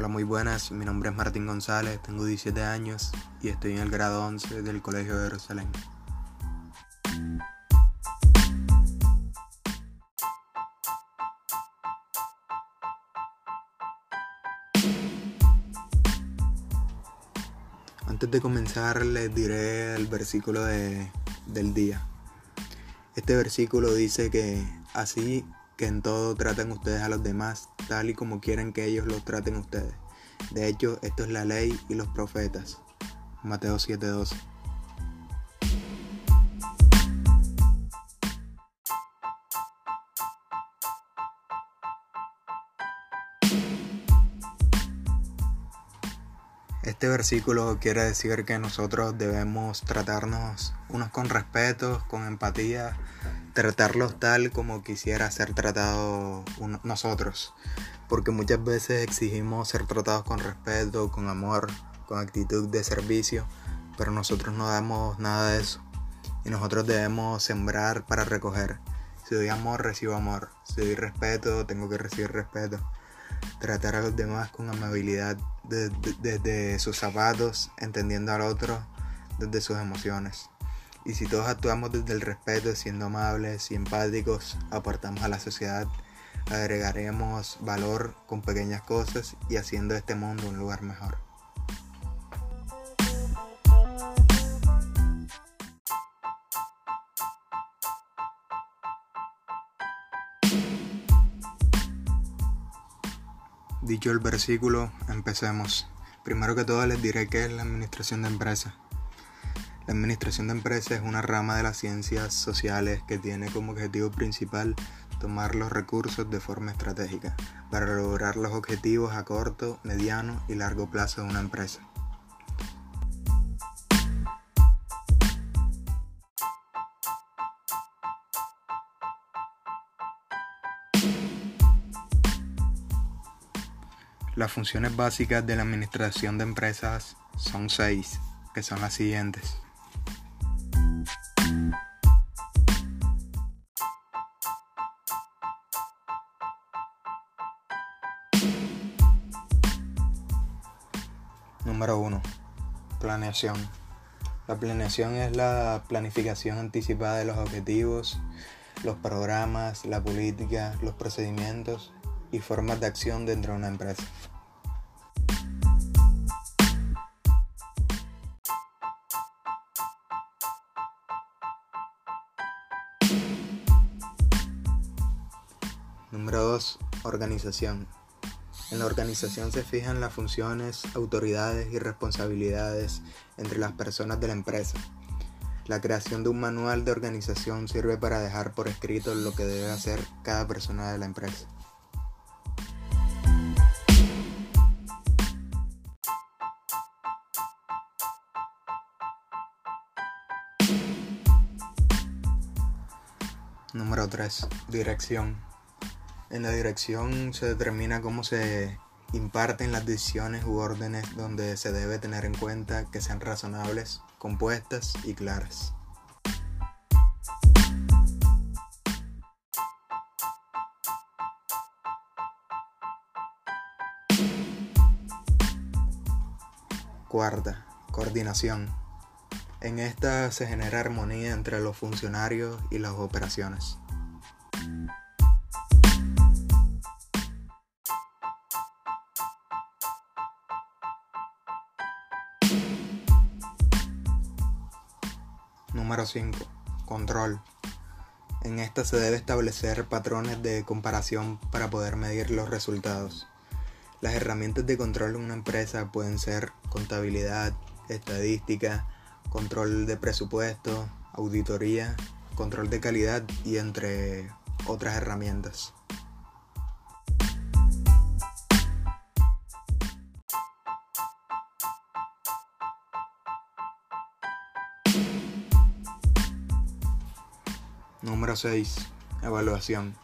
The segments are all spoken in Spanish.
Hola, muy buenas. Mi nombre es Martín González, tengo 17 años y estoy en el grado 11 del Colegio de Jerusalén. Antes de comenzar les diré el versículo de, del día. Este versículo dice que así que en todo traten ustedes a los demás tal y como quieren que ellos los traten ustedes. De hecho, esto es la ley y los profetas. Mateo 7:12. Este versículo quiere decir que nosotros debemos tratarnos unos con respeto, con empatía, tratarlos tal como quisiera ser tratado nosotros. Porque muchas veces exigimos ser tratados con respeto, con amor, con actitud de servicio, pero nosotros no damos nada de eso. Y nosotros debemos sembrar para recoger. Si doy amor, recibo amor. Si doy respeto, tengo que recibir respeto tratar a los demás con amabilidad desde, sus zapatos, entendiendo al otro desde sus emociones. Y si todos actuamos desde el respeto, siendo amables y empáticos, aportamos a la sociedad, agregaremos valor con pequeñas cosas y haciendo este mundo un lugar mejor. Dicho el versículo, empecemos. Primero que todo les diré qué es la administración de empresas. La administración de empresas es una rama de las ciencias sociales que tiene como objetivo principal tomar los recursos de forma estratégica para lograr los objetivos a corto, mediano y largo plazo de una empresa. Las funciones básicas de la administración de empresas son seis, que son las siguientes. La planeación es la planificación anticipada de los objetivos, los programas, la política, los procedimientos y formas de acción dentro de una empresa. Número 2. Organización. En la organización se fijan las funciones, autoridades y responsabilidades entre las personas de la empresa. La creación de un manual de organización sirve para dejar por escrito lo que debe hacer cada persona de la empresa. Número 3. Dirección. En la dirección se determina cómo se imparten las decisiones u órdenes donde se debe tener en cuenta que sean razonables, compuestas y claras. Cuarta, coordinación. En esta se genera armonía entre los funcionarios y las operaciones. Número 5. Control. En esta se debe establecer patrones de comparación para poder medir los resultados. Las herramientas de control de una empresa pueden ser contabilidad, estadística, control de presupuesto, auditoría, control de calidad y entre otras herramientas. Número 6. Evaluación.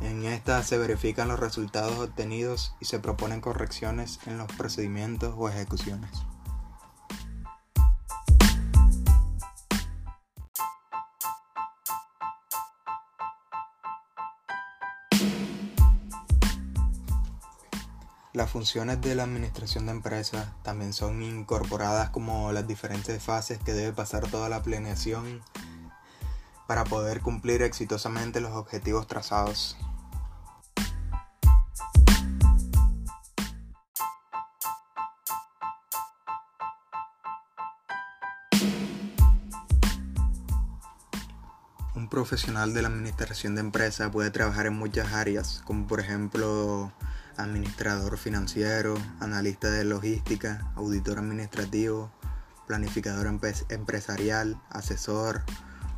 En esta se verifican los resultados obtenidos y se proponen correcciones en los procedimientos o ejecuciones. Las funciones de la administración de empresas también son incorporadas como las diferentes fases que debe pasar toda la planeación para poder cumplir exitosamente los objetivos trazados. Un profesional de la administración de empresas puede trabajar en muchas áreas, como por ejemplo administrador financiero, analista de logística, auditor administrativo, planificador empresarial, asesor,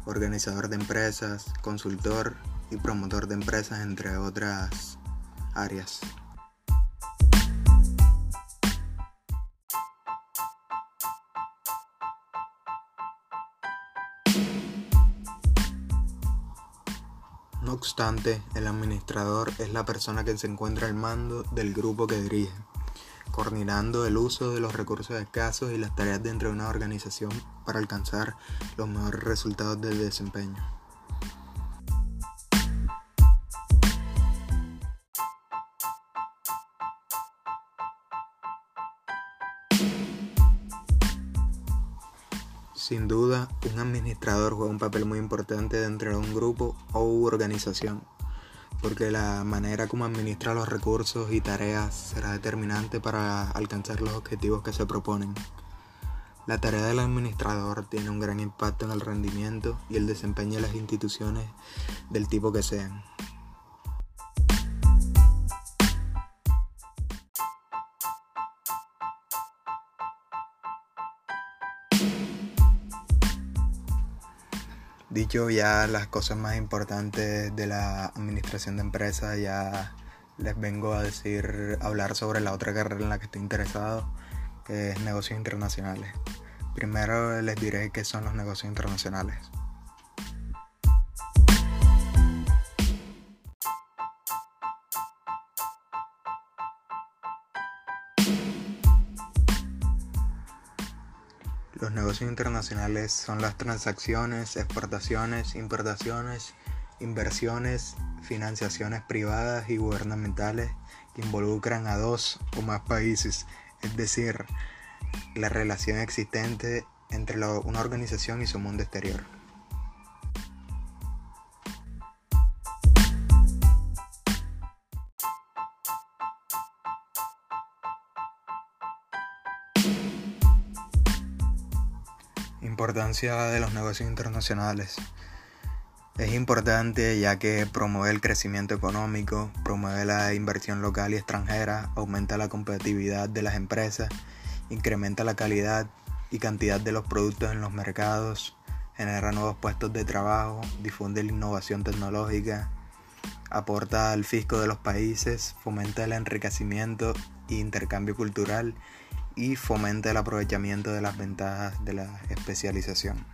organizador de empresas, consultor y promotor de empresas, entre otras áreas. No obstante, el administrador es la persona que se encuentra al mando del grupo que dirige, coordinando el uso de los recursos escasos y las tareas dentro de una organización para alcanzar los mejores resultados del desempeño. Sin duda, un administrador juega un papel muy importante dentro de un grupo o organización, porque la manera como administra los recursos y tareas será determinante para alcanzar los objetivos que se proponen. La tarea del administrador tiene un gran impacto en el rendimiento y el desempeño de las instituciones del tipo que sean. Dicho ya las cosas más importantes de la administración de empresas, ya les vengo a decir, hablar sobre la otra carrera en la que estoy interesado, que es negocios internacionales. Primero les diré qué son los negocios internacionales. Los negocios internacionales son las transacciones, exportaciones, importaciones, inversiones, financiaciones privadas y gubernamentales que involucran a dos o más países, es decir, la relación existente entre una organización y su mundo exterior. Importancia de los negocios internacionales. Es importante ya que promueve el crecimiento económico, promueve la inversión local y extranjera, aumenta la competitividad de las empresas, incrementa la calidad y cantidad de los productos en los mercados, genera nuevos puestos de trabajo, difunde la innovación tecnológica, aporta al fisco de los países, fomenta el enriquecimiento e intercambio cultural y fomenta el aprovechamiento de las ventajas de la especialización.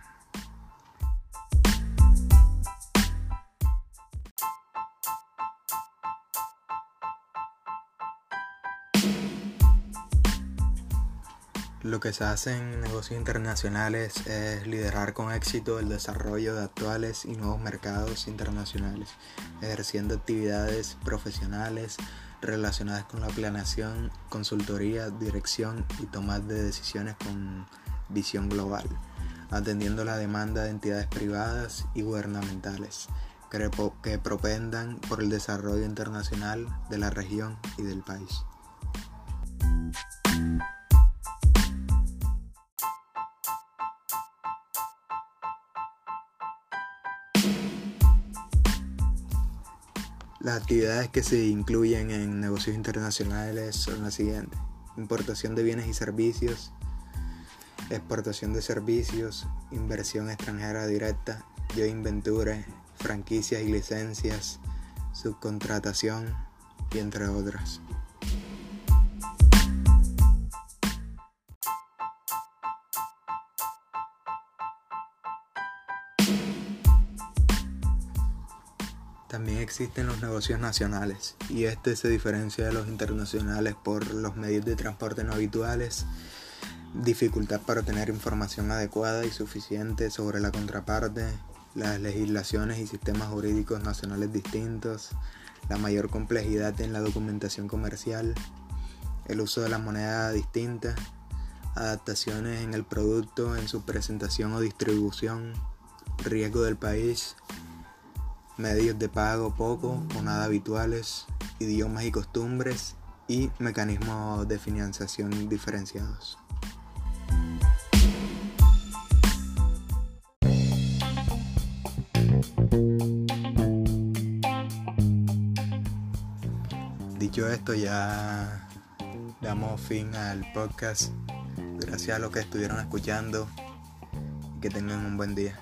Lo que se hace en negocios internacionales es liderar con éxito el desarrollo de actuales y nuevos mercados internacionales, ejerciendo actividades profesionales relacionadas con la planeación, consultoría, dirección y toma de decisiones con visión global, atendiendo la demanda de entidades privadas y gubernamentales que propendan por el desarrollo internacional de la región y del país. Las actividades que se incluyen en negocios internacionales son las siguientes. Importación de bienes y servicios, exportación de servicios, inversión extranjera directa, joint venture, franquicias y licencias, subcontratación y entre otras. Existen los negocios nacionales y este se diferencia de los internacionales por los medios de transporte no habituales, dificultad para obtener información adecuada y suficiente sobre la contraparte, las legislaciones y sistemas jurídicos nacionales distintos, la mayor complejidad en la documentación comercial, el uso de la moneda distinta, adaptaciones en el producto, en su presentación o distribución, riesgo del país, medios de pago poco o nada habituales, idiomas y costumbres y mecanismos de financiación diferenciados. Dicho esto, ya damos fin al podcast. Gracias a los que estuvieron escuchando. Que tengan un buen día.